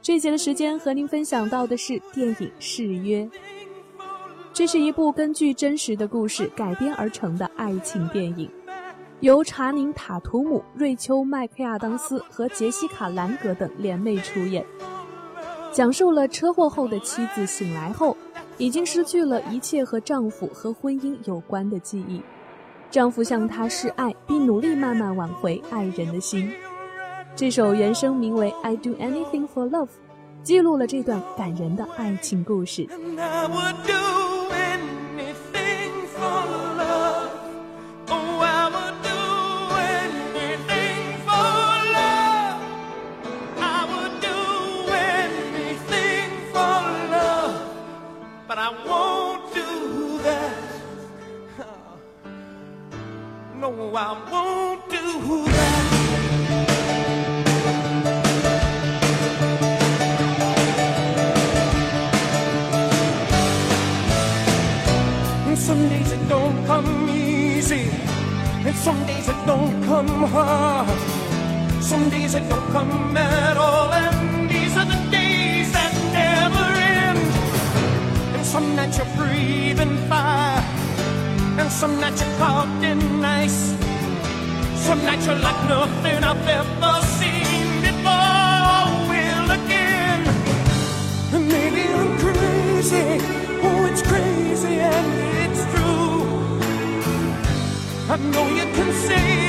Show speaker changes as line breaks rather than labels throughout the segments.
这节的时间和您分享到的是电影《誓约》，这是一部根据真实的故事改编而成的爱情电影，由查宁·塔图姆、瑞秋·麦克亚当斯和杰西卡·兰格等联袂出演，讲述了车祸后的妻子醒来后。已经失去了一切和丈夫和婚姻有关的记忆，丈夫向她示爱，并努力慢慢挽回爱人的心。这首原声名为《I Do Anything for Love》，记录了这段感人的爱情故事。I won't do that. some days it don't come easy, and some days it don't come hard. Some days it don't come at all, and these are the days that never end. And some nights you're breathing fire, and some nights you're caught in ice. Some nights you're like nothing I've ever seen before. Will again, and maybe I'm crazy. Oh, it's crazy Know you can save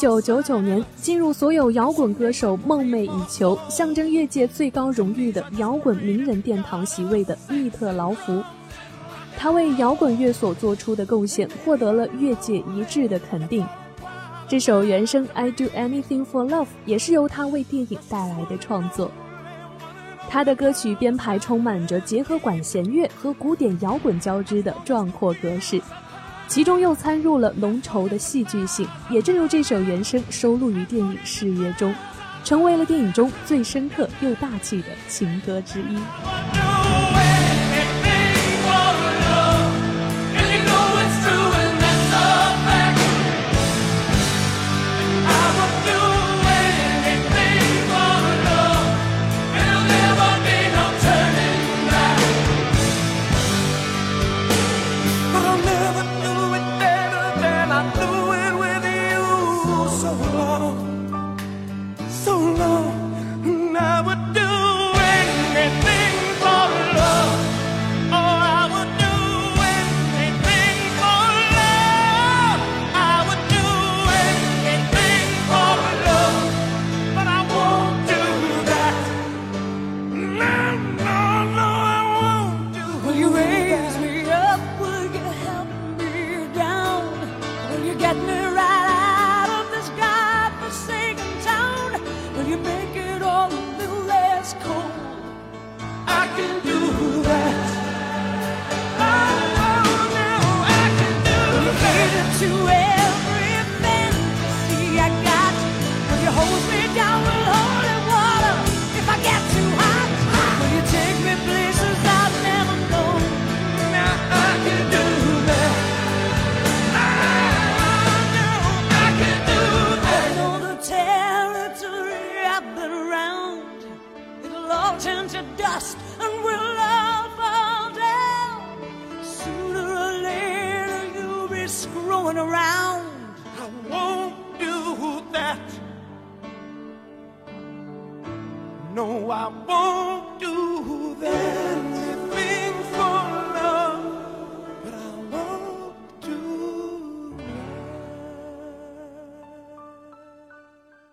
九九九年，进入所有摇滚歌手梦寐以求、象征乐界最高荣誉的摇滚名人殿堂席位的密特劳福，他为摇滚乐所做出的贡献获得了乐界一致的肯定。这首原声《I Do Anything for Love》也是由他为电影带来的创作。他的歌曲编排充满着结合管弦乐和古典摇滚交织的壮阔格式。其中又掺入了浓稠的戏剧性，也正如这首原声收录于电影《誓约》中，成为了电影中最深刻又大气的情歌之一。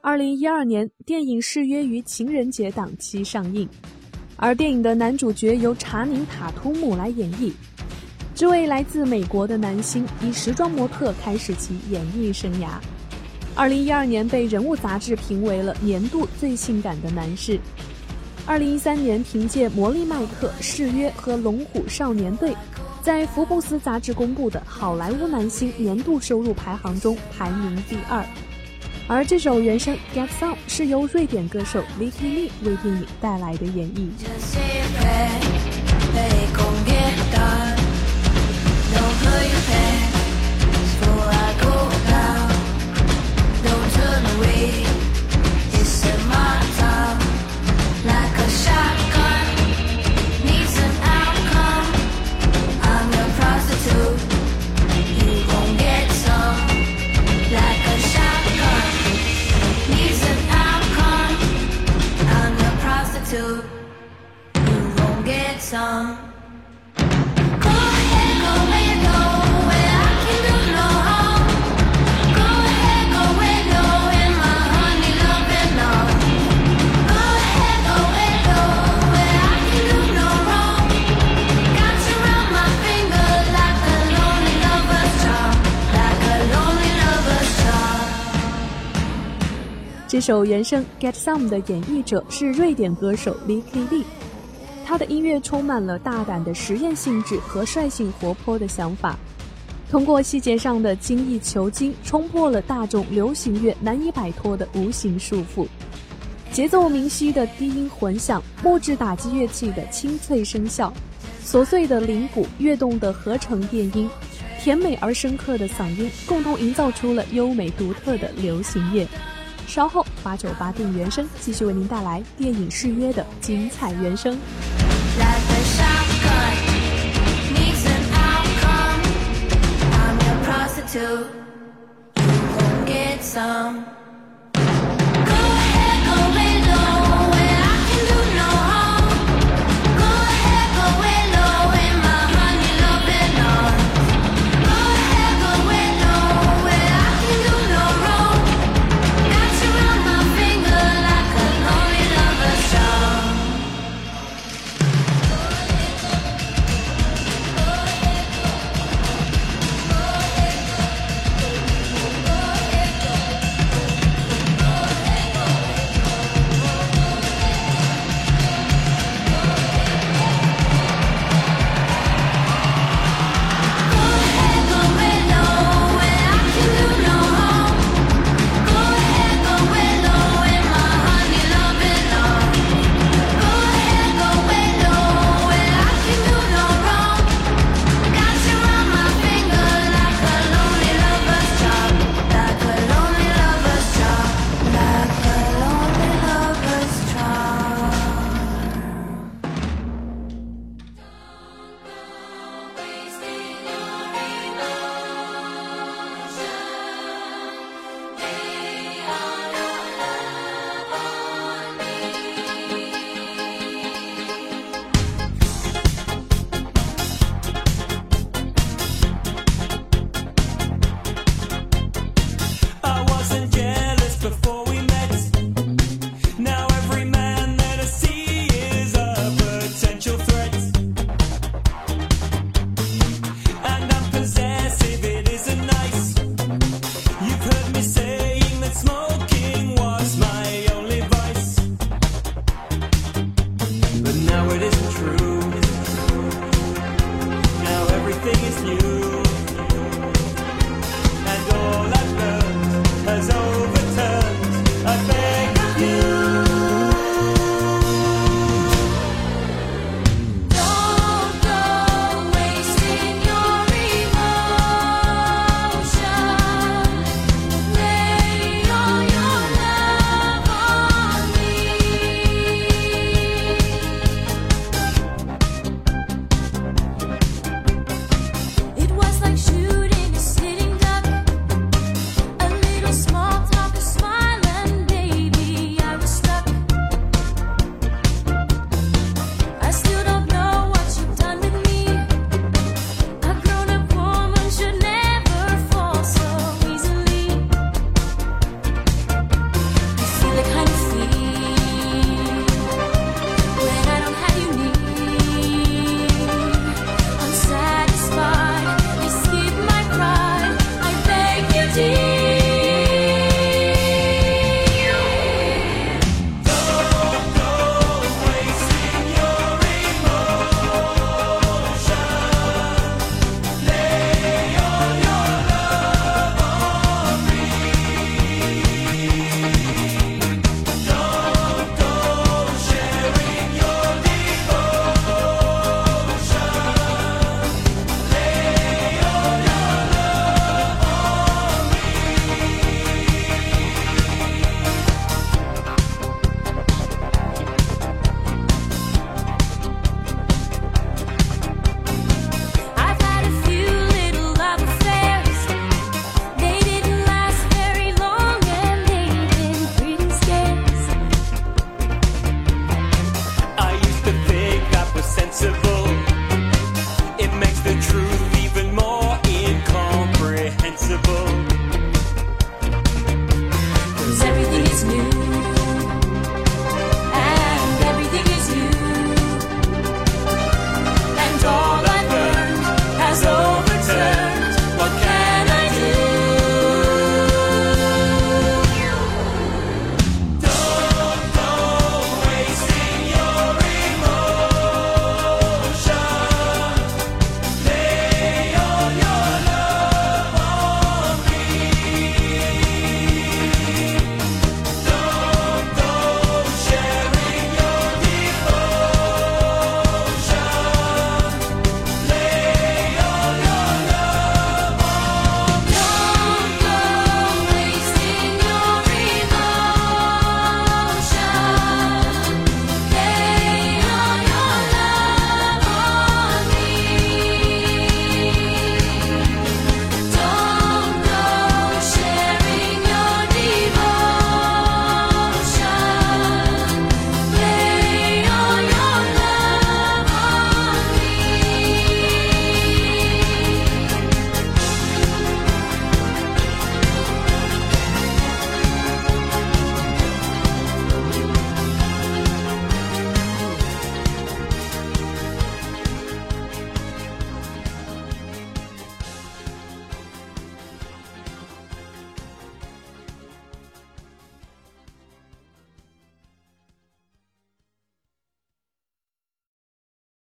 二零一二年，电影《誓约》于情人节档期上映，而电影的男主角由查宁·塔图姆来演绎。这位来自美国的男星以时装模特开始其演艺生涯。二零一二年被《人物》杂志评为了年度最性感的男士。二零一三年凭借《魔力麦克》《誓约》和《龙虎少年队》，在福布斯杂志公布的好莱坞男星年度收入排行中排名第二。而这首原声《Get Some》是由瑞典歌手 Vicky Lee 为电影带来的演绎。
Charm.
这首原声《Get Some》的演绎者是瑞典歌手 Vicky Lee，他的音乐充满了大胆的实验性质和率性活泼的想法，通过细节上的精益求精，冲破了大众流行乐难以摆脱的无形束缚。节奏明晰的低音混响，木质打击乐器的清脆声效，琐碎的铃鼓，跃动的合成电音，甜美而深刻的嗓音，共同营造出了优美独特的流行乐。稍后，八九八电影原声继续为您带来电影《誓约》的精彩原声。
to get some.